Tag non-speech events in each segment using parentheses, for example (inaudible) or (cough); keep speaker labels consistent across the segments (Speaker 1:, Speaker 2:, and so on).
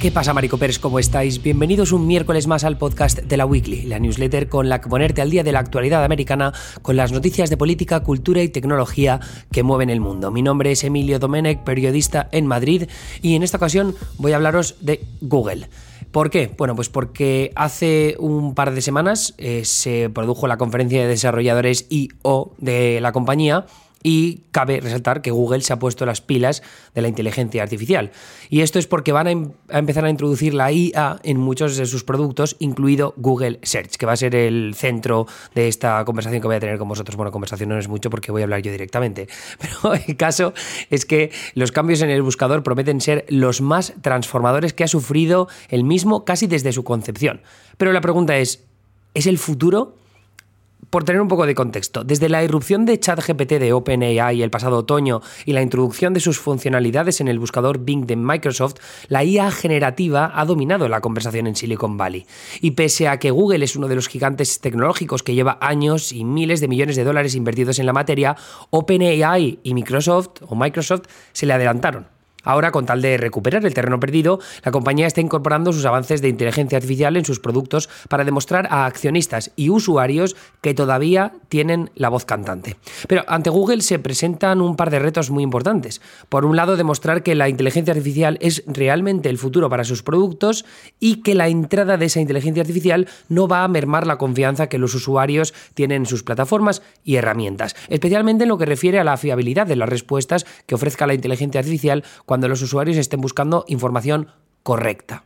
Speaker 1: ¿Qué pasa, Maricopers? ¿Cómo estáis? Bienvenidos un miércoles más al podcast de la Weekly, la newsletter con la que ponerte al día de la actualidad americana con las noticias de política, cultura y tecnología que mueven el mundo. Mi nombre es Emilio Domenech, periodista en Madrid, y en esta ocasión voy a hablaros de Google. ¿Por qué? Bueno, pues porque hace un par de semanas eh, se produjo la conferencia de desarrolladores IO de la compañía y cabe resaltar que Google se ha puesto las pilas de la inteligencia artificial. Y esto es porque van em-, a, empezar a introducir la IA en muchos de sus productos, incluido Google Search, que va a ser el centro de esta conversación que voy a tener con vosotros. Bueno, conversación no es mucho porque voy a hablar yo directamente. (laughs) Pero el caso es que los cambios en el buscador prometen ser los más transformadores que ha sufrido el mismo casi desde su concepción. Pero la pregunta es, ¿es el futuro? Por tener un poco de contexto, desde la irrupción de ChatGPT de OpenAI el pasado otoño y la introducción de sus funcionalidades en el buscador Bing de Microsoft, la IA generativa ha dominado la conversación en Silicon Valley. Y pese a que Google es uno de los gigantes tecnológicos que lleva años y miles de millones de dólares invertidos en la materia, OpenAI y Microsoft o Microsoft se le adelantaron. Ahora, con tal de recuperar el terreno perdido, la compañía está incorporando sus avances de inteligencia artificial en sus productos para demostrar a accionistas y usuarios que todavía tienen la voz cantante. Pero ante Google se presentan un par de retos muy importantes. Por un lado, demostrar que la inteligencia artificial es realmente el futuro para sus productos y que la entrada de esa inteligencia artificial no va a mermar la confianza que los usuarios tienen en sus plataformas y herramientas, especialmente en lo que refiere a la fiabilidad de las respuestas que ofrezca la inteligencia artificial cuando los usuarios estén buscando información correcta.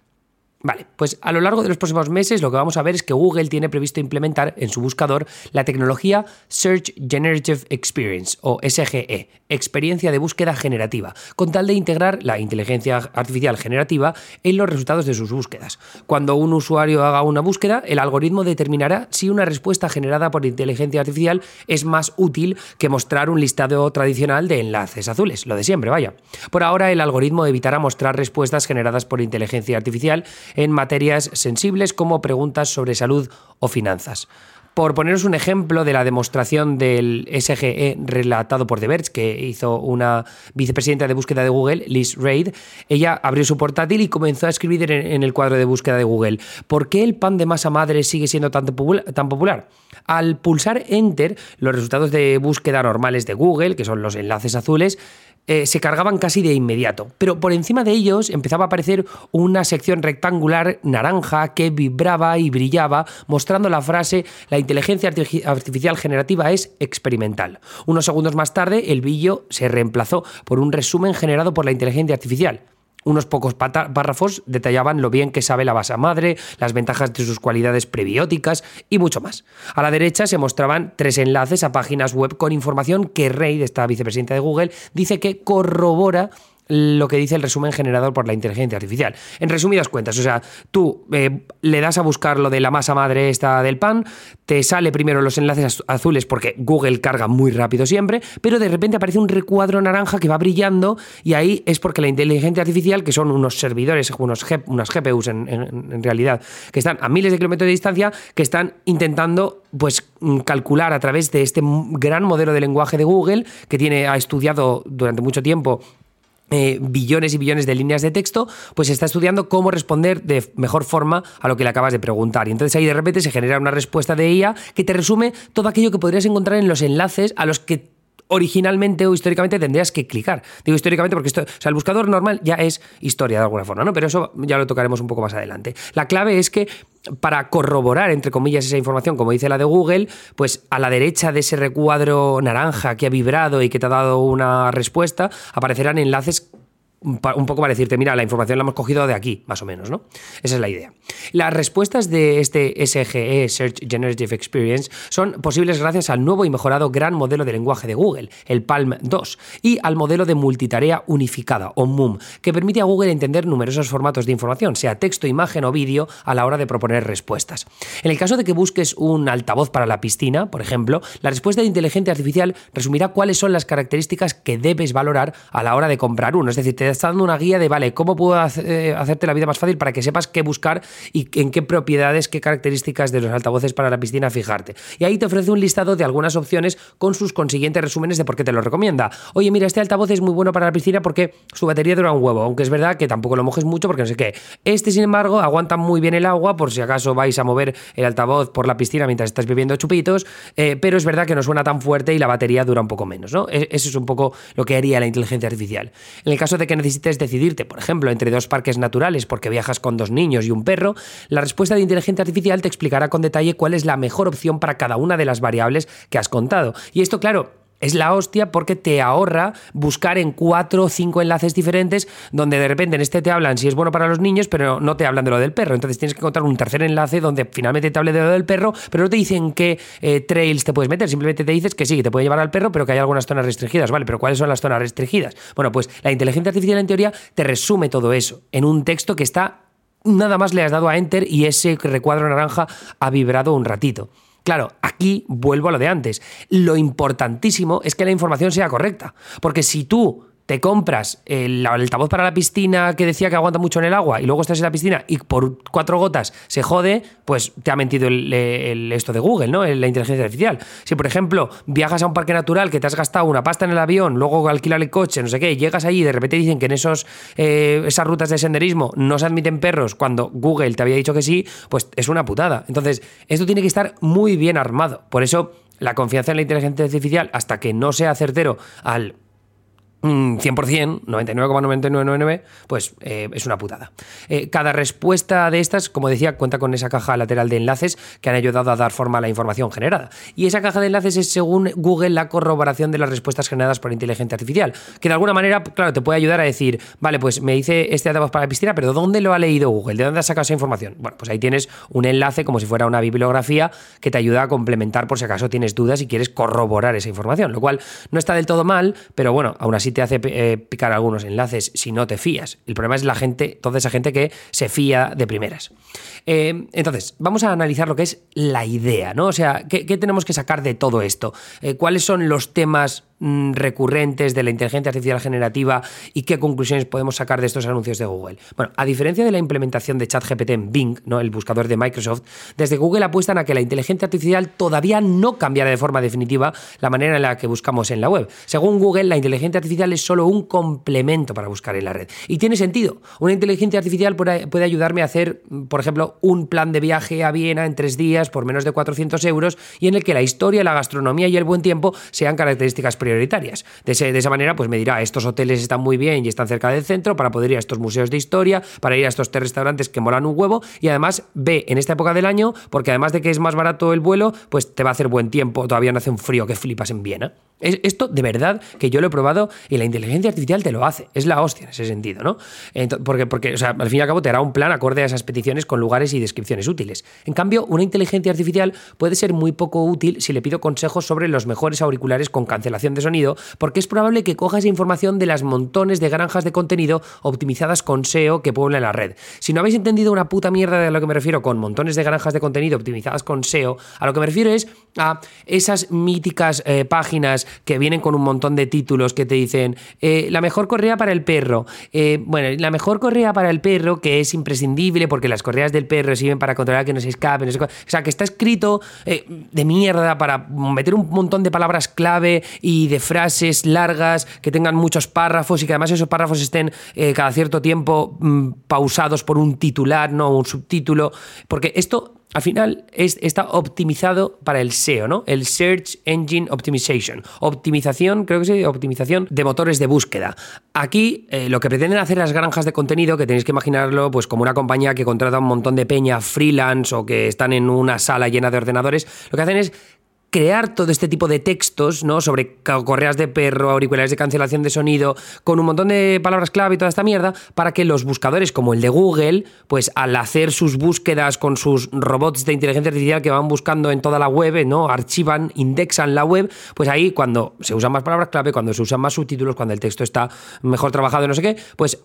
Speaker 1: Vale, pues a lo largo de los próximos meses lo que vamos a ver es que Google tiene previsto implementar en su buscador la tecnología Search Generative Experience o SGE, experiencia de búsqueda generativa, con tal de integrar la inteligencia artificial generativa en los resultados de sus búsquedas. Cuando un usuario haga una búsqueda, el algoritmo determinará si una respuesta generada por inteligencia artificial es más útil que mostrar un listado tradicional de enlaces azules, lo de siempre, vaya. Por ahora el algoritmo evitará mostrar respuestas generadas por inteligencia artificial en materias sensibles como preguntas sobre salud o finanzas. Por poneros un ejemplo de la demostración del SGE relatado por The Verge, que hizo una vicepresidenta de búsqueda de Google, Liz Reid, ella abrió su portátil y comenzó a escribir en el cuadro de búsqueda de Google, ¿por qué el pan de masa madre sigue siendo tan popular? Al pulsar Enter, los resultados de búsqueda normales de Google, que son los enlaces azules, eh, se cargaban casi de inmediato, pero por encima de ellos empezaba a aparecer una sección rectangular naranja que vibraba y brillaba, mostrando la frase la inteligencia artificial generativa es experimental. Unos segundos más tarde, el brillo se reemplazó por un resumen generado por la inteligencia artificial. Unos pocos párrafos detallaban lo bien que sabe la base madre, las ventajas de sus cualidades prebióticas y mucho más. A la derecha se mostraban tres enlaces a páginas web con información que Reid, esta vicepresidenta de Google, dice que corrobora lo que dice el resumen generado por la inteligencia artificial. En resumidas cuentas, o sea, tú eh, le das a buscar lo de la masa madre esta del pan, te sale primero los enlaces azules porque Google carga muy rápido siempre, pero de repente aparece un recuadro naranja que va brillando y ahí es porque la inteligencia artificial, que son unos servidores, unos unas GPUs en, en realidad, que están a miles de kilómetros de distancia, que están intentando pues calcular a través de este gran modelo de lenguaje de Google que tiene ha estudiado durante mucho tiempo eh, billones y billones de líneas de texto, pues está estudiando cómo responder de mejor forma a lo que le acabas de preguntar. Y entonces ahí de repente se genera una respuesta de IA que te resume todo aquello que podrías encontrar en los enlaces a los que originalmente o históricamente tendrías que clicar. Digo históricamente porque esto, o sea, el buscador normal ya es historia de alguna forma, ¿no? Pero eso ya lo tocaremos un poco más adelante. La clave es que para corroborar, entre comillas, esa información, como dice la de Google, pues a la derecha de ese recuadro naranja que ha vibrado y que te ha dado una respuesta, aparecerán enlaces un poco para decirte, mira, la información la hemos cogido de aquí, más o menos, ¿no? Esa es la idea. Las respuestas de este SGE, Search Generative Experience, son posibles gracias al nuevo y mejorado gran modelo de lenguaje de Google, el Palm 2, y al modelo de multitarea unificada, o MUM, que permite a Google entender numerosos formatos de información, sea texto, imagen o vídeo, a la hora de proponer respuestas. En el caso de que busques un altavoz para la piscina, por ejemplo, la respuesta de inteligencia artificial resumirá cuáles son las características que debes valorar a la hora de comprar uno, es decir, te está dando una guía de, vale, ¿cómo puedo eh, hacerte la vida más fácil para que sepas qué buscar y en qué propiedades, qué características de los altavoces para la piscina fijarte? Y ahí te ofrece un listado de algunas opciones con sus consiguientes resúmenes de por qué te lo recomienda. Oye, mira, este altavoz es muy bueno para la piscina porque su batería dura un huevo, aunque es verdad que tampoco lo mojes mucho porque no sé qué. Este, sin embargo, aguanta muy bien el agua por si acaso vais a mover el altavoz por la piscina mientras estás bebiendo chupitos, eh, pero es verdad que no suena tan fuerte y la batería dura un poco menos, ¿no? E, eso es un poco lo que haría la inteligencia artificial. En el caso de que necesites decidirte, por ejemplo, entre dos parques naturales porque viajas con dos niños y un perro, la respuesta de inteligencia artificial te explicará con detalle cuál es la mejor opción para cada una de las variables que has contado. Y esto, claro, es la hostia porque te ahorra buscar en cuatro o cinco enlaces diferentes donde de repente en este te hablan si es bueno para los niños, pero no te hablan de lo del perro. Entonces tienes que encontrar un tercer enlace donde finalmente te hable de lo del perro, pero no te dicen qué eh, trails te puedes meter. Simplemente te dices que sí, que te puede llevar al perro, pero que hay algunas zonas restringidas. Vale, pero ¿cuáles son las zonas restringidas? Bueno, pues la inteligencia artificial en teoría te resume todo eso en un texto que está nada más le has dado a enter y ese recuadro naranja ha vibrado un ratito. Claro, aquí vuelvo a lo de antes. Lo importantísimo es que la información sea correcta. Porque si tú te compras el, altavoz para la piscina que decía que aguanta mucho en el agua y luego estás en la piscina y por cuatro gotas se jode, pues te ha mentido el, esto de Google, ¿no? La inteligencia artificial. Si, por ejemplo, viajas a un parque natural que te has gastado una pasta en el avión, luego alquilar el coche, no sé qué, llegas allí y de repente dicen que en esos, eh, esas rutas de senderismo no se admiten perros cuando Google te había dicho que sí, pues es una putada. Entonces, esto tiene que estar muy bien armado. Por eso, la confianza en la inteligencia artificial, hasta que no sea certero al 100%, 99,9999, pues eh, es una putada. Eh, cada respuesta de estas, como decía, cuenta con esa caja lateral de enlaces que han ayudado a dar forma a la información generada. Y esa caja de enlaces es, según Google, la corroboración de las respuestas generadas por inteligencia artificial, que de alguna manera, claro, te puede ayudar a decir, vale, pues me dice este altavoz para la piscina, pero ¿dónde lo ha leído Google? ¿De dónde ha sacado esa información? Bueno, pues ahí tienes un enlace como si fuera una bibliografía que te ayuda a complementar por si acaso tienes dudas y quieres corroborar esa información, lo cual no está del todo mal, pero bueno, aún así te hace eh, picar algunos enlaces si no te fías. El problema es la gente, toda esa gente que se fía de primeras. Eh, entonces, vamos a analizar lo que es la idea, ¿no? O sea, ¿qué, tenemos que sacar de todo esto? Eh, ¿Cuáles son los temas recurrentes de la inteligencia artificial generativa y qué conclusiones podemos sacar de estos anuncios de Google. Bueno, a diferencia de la implementación de ChatGPT en Bing, ¿no? el buscador de Microsoft, desde Google apuestan a que la inteligencia artificial todavía no cambiará de forma definitiva la manera en la que buscamos en la web. Según Google, la inteligencia artificial es solo un complemento para buscar en la red. Y tiene sentido. Una inteligencia artificial puede ayudarme a hacer, por ejemplo, un plan de viaje a Viena en tres días por menos de 400 euros y en el que la historia, la gastronomía y el buen tiempo sean características prioritarias. De, esa manera, pues me dirá, estos hoteles están muy bien y están cerca del centro para poder ir a estos museos de historia, para ir a estos restaurantes que molan un huevo y además ve en esta época del año, porque además de que es más barato el vuelo, pues te va a hacer buen tiempo, todavía no hace un frío que flipas en Viena. Esto de verdad que yo lo he probado y la inteligencia artificial te lo hace. Es la hostia en ese sentido, ¿no? porque, porque o sea, al fin y al cabo te hará un plan acorde a esas peticiones con lugares y descripciones útiles. En cambio, una inteligencia artificial puede ser muy poco útil si le pido consejos sobre los mejores auriculares con cancelación de sonido, porque es probable que coja esa información de las montones de granjas de contenido optimizadas con SEO que pueblan la red. Si no habéis entendido una puta mierda de lo que me refiero con montones de granjas de contenido optimizadas con SEO, a lo que me refiero es a esas míticas eh, páginas que vienen con un montón de títulos que te dicen eh, la mejor correa para el perro. Eh, bueno, la mejor correa para el perro que es imprescindible porque las correas del perro sirven para controlar que no se escape. o sea, que está escrito de mierda para meter un montón de palabras clave y de frases largas que tengan muchos párrafos y que además esos párrafos estén cada cierto tiempo mm, pausados por un titular, no un subtítulo. Porque esto al final está optimizado para el SEO, ¿no? El Search Engine Optimization. Optimización, creo que sí, optimización de motores de búsqueda. Aquí eh, lo que pretenden hacer las granjas de contenido, que tenéis que imaginarlo pues como una compañía que contrata un montón de peña freelance o que están en una sala llena de ordenadores, lo que hacen es crear todo este tipo de textos, ¿no? Sobre correas de perro, auriculares de cancelación de sonido, con un montón de palabras clave y toda esta mierda, para que los buscadores como el de Google, pues al hacer sus búsquedas con sus robots de inteligencia artificial que van buscando en toda la web, ¿no? Archivan, indexan la web, pues ahí cuando se usan más palabras clave, cuando se usan más subtítulos, cuando el texto está mejor trabajado, no sé qué, pues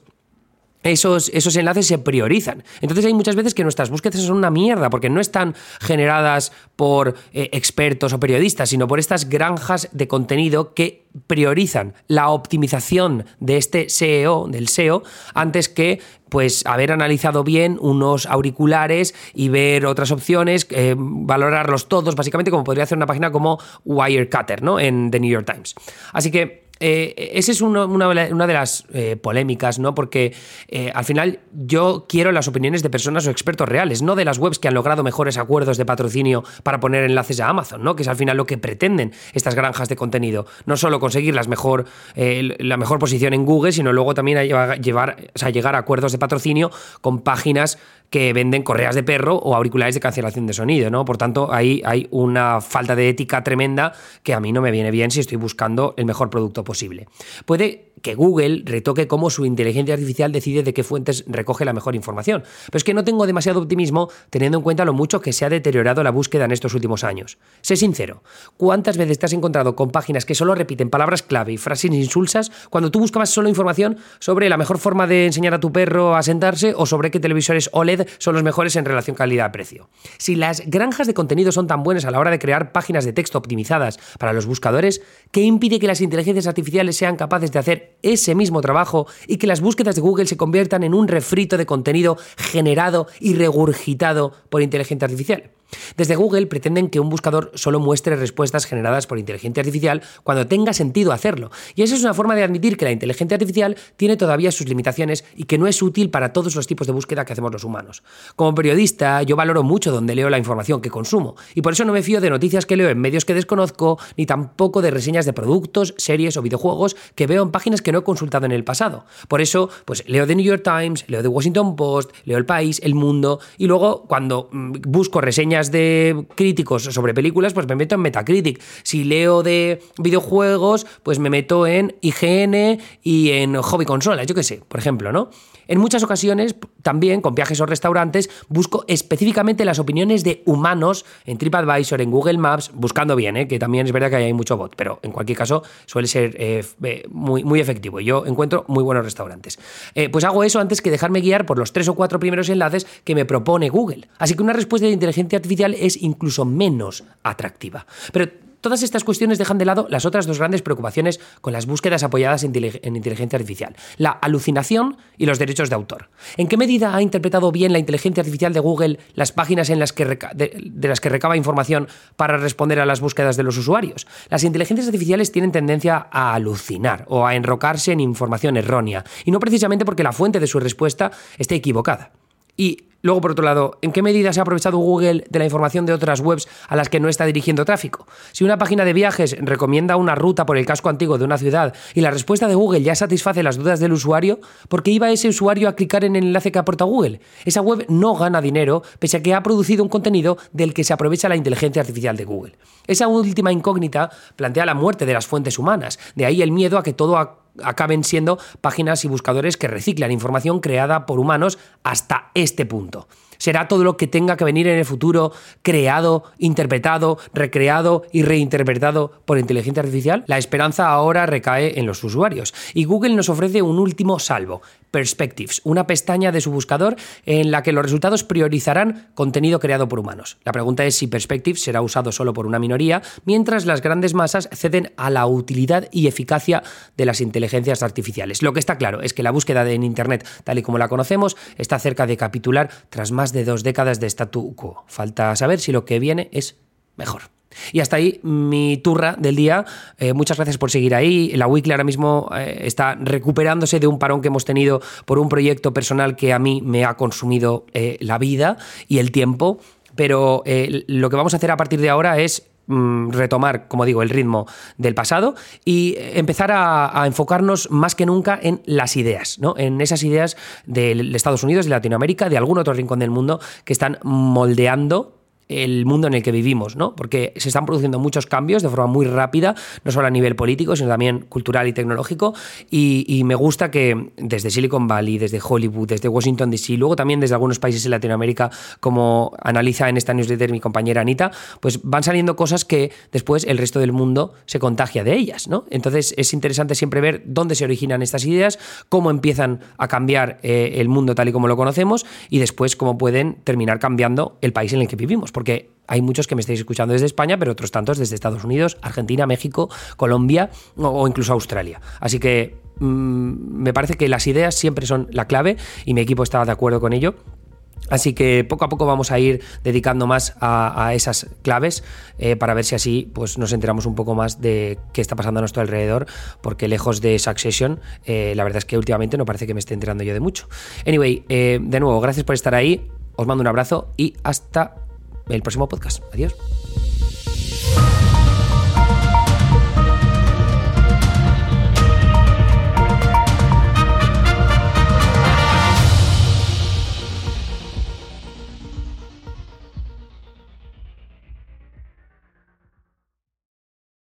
Speaker 1: esos, esos, enlaces se priorizan. Entonces hay muchas veces que nuestras búsquedas son una mierda porque no están generadas por eh, expertos o periodistas, sino por estas granjas de contenido que priorizan la optimización de este SEO, del SEO, antes que pues haber analizado bien unos auriculares y ver otras opciones, eh, valorarlos todos, básicamente como podría hacer una página como Wirecutter, ¿no? En The New York Times. Así que eh, esa es una, de las eh, polémicas, ¿no? Porque eh, al final yo quiero las opiniones de personas o expertos reales, no de las webs que han logrado mejores acuerdos de patrocinio para poner enlaces a Amazon, ¿no? Que es al final lo que pretenden estas granjas de contenido. No solo conseguir las mejor, la mejor posición en Google, sino luego también llevar, llegar a acuerdos de patrocinio con páginas que venden correas de perro o auriculares de cancelación de sonido, ¿no? Por tanto, ahí hay una falta de ética tremenda que a mí no me viene bien si estoy buscando el mejor producto posible. Puede que Google retoque cómo su inteligencia artificial decide de qué fuentes recoge la mejor información. Pero es que no tengo demasiado optimismo teniendo en cuenta lo mucho que se ha deteriorado la búsqueda en estos últimos años. Sé sincero, ¿cuántas veces te has encontrado con páginas que solo repiten palabras clave y frases insulsas cuando tú buscabas solo información sobre la mejor forma de enseñar a tu perro a sentarse o sobre qué televisores OLED son los mejores en relación calidad-precio? Si las granjas de contenido son tan buenas a la hora de crear páginas de texto optimizadas para los buscadores, ¿qué impide que las inteligencias artificiales sean capaces de hacer ese mismo trabajo y que las búsquedas de Google se conviertan en un refrito de contenido generado y regurgitado por inteligencia artificial. Desde Google pretenden que un buscador solo muestre respuestas generadas por inteligencia artificial cuando tenga sentido hacerlo. Y esa es una forma de admitir que la inteligencia artificial tiene todavía sus limitaciones y que no es útil para todos los tipos de búsqueda que hacemos los humanos. Como periodista, yo valoro mucho donde leo la información que consumo, y por eso no me fío de noticias que leo en medios que desconozco, ni tampoco de reseñas de productos, series o videojuegos que veo en páginas que no he consultado en el pasado. Por eso, pues leo The New York Times, leo The Washington Post, leo El País, El Mundo, y luego cuando mm, busco reseñas de críticos sobre películas, pues me meto en Metacritic. Si leo de videojuegos, pues me meto en IGN y en Hobby Consolas, yo qué sé, por ejemplo, ¿no? En muchas ocasiones, también con viajes o restaurantes, busco específicamente las opiniones de humanos en TripAdvisor, en Google Maps, buscando bien, ¿eh? que también es verdad que hay mucho bot, pero en cualquier caso suele ser eh, eh, muy, muy efectivo. Yo encuentro muy buenos restaurantes. pues hago eso antes que dejarme guiar por los tres o cuatro primeros enlaces que me propone Google. Así que una respuesta de inteligencia artificial es incluso menos atractiva. Pero Todas estas cuestiones dejan de lado las otras dos grandes preocupaciones con las búsquedas apoyadas en inteligencia artificial, la alucinación y los derechos de autor. ¿En qué medida ha interpretado bien la inteligencia artificial de Google las páginas en las que de, las que recaba información para responder a las búsquedas de los usuarios? Las inteligencias artificiales tienen tendencia a alucinar o a enrocarse en información errónea, y no precisamente porque la fuente de su respuesta esté equivocada. Y Luego, por otro lado, ¿en qué medida se ha aprovechado Google de la información de otras webs a las que no está dirigiendo tráfico? Si una página de viajes recomienda una ruta por el casco antiguo de una ciudad y la respuesta de Google ya satisface las dudas del usuario, ¿por qué iba ese usuario a clicar en el enlace que aporta Google? Esa web no gana dinero pese a que ha producido un contenido del que se aprovecha la inteligencia artificial de Google. Esa última incógnita plantea la muerte de las fuentes humanas, de ahí el miedo a que todo acaben siendo páginas y buscadores que reciclan información creada por humanos hasta este punto. Será todo lo que tenga que venir en el futuro creado, interpretado, recreado y reinterpretado por inteligencia artificial? La esperanza ahora recae en los usuarios y Google nos ofrece un último salvo, Perspectives, una pestaña de su buscador en la que los resultados priorizarán contenido creado por humanos. La pregunta es si Perspectives será usado solo por una minoría, mientras las grandes masas ceden a la utilidad y eficacia de las inteligencias artificiales. Lo que está claro es que la búsqueda en Internet, tal y como la conocemos, está cerca de capitular tras más de dos décadas de statu quo. Falta saber si lo que viene es mejor. Y hasta ahí mi turra del día. Eh, muchas gracias por seguir ahí. La Weekly ahora mismo eh, está recuperándose de un parón que hemos tenido por un proyecto personal que a mí me ha consumido eh, la vida y el tiempo. Pero lo que vamos a hacer a partir de ahora es mm, retomar, como digo, el ritmo del pasado y empezar a, enfocarnos más que nunca en las ideas, ¿no? en esas ideas de Estados Unidos, de Latinoamérica, de algún otro rincón del mundo que están moldeando el mundo en el que vivimos, ¿no? Porque se están produciendo muchos cambios de forma muy rápida, no solo a nivel político, sino también cultural y tecnológico. Y, me gusta que desde Silicon Valley, desde Hollywood, desde Washington DC, luego también desde algunos países en Latinoamérica, como analiza en esta newsletter mi compañera Anita, pues van saliendo cosas que después el resto del mundo se contagia de ellas, ¿no? Entonces es interesante siempre ver dónde se originan estas ideas, cómo empiezan a cambiar eh, el mundo tal y como lo conocemos y después cómo pueden terminar cambiando el país en el que vivimos porque hay muchos que me estáis escuchando desde España, pero otros tantos desde Estados Unidos, Argentina, México, Colombia o, incluso Australia. Así que mm, me parece que las ideas siempre son la clave y mi equipo está de acuerdo con ello. Así que poco a poco vamos a ir dedicando más a, esas claves eh, para ver si así pues, nos enteramos un poco más de qué está pasando a nuestro alrededor, porque lejos de Succession, eh, la verdad es que últimamente no parece que me esté enterando yo de mucho. Anyway, eh, de nuevo, gracias por estar ahí, os mando un abrazo y hasta el próximo podcast. Adiós.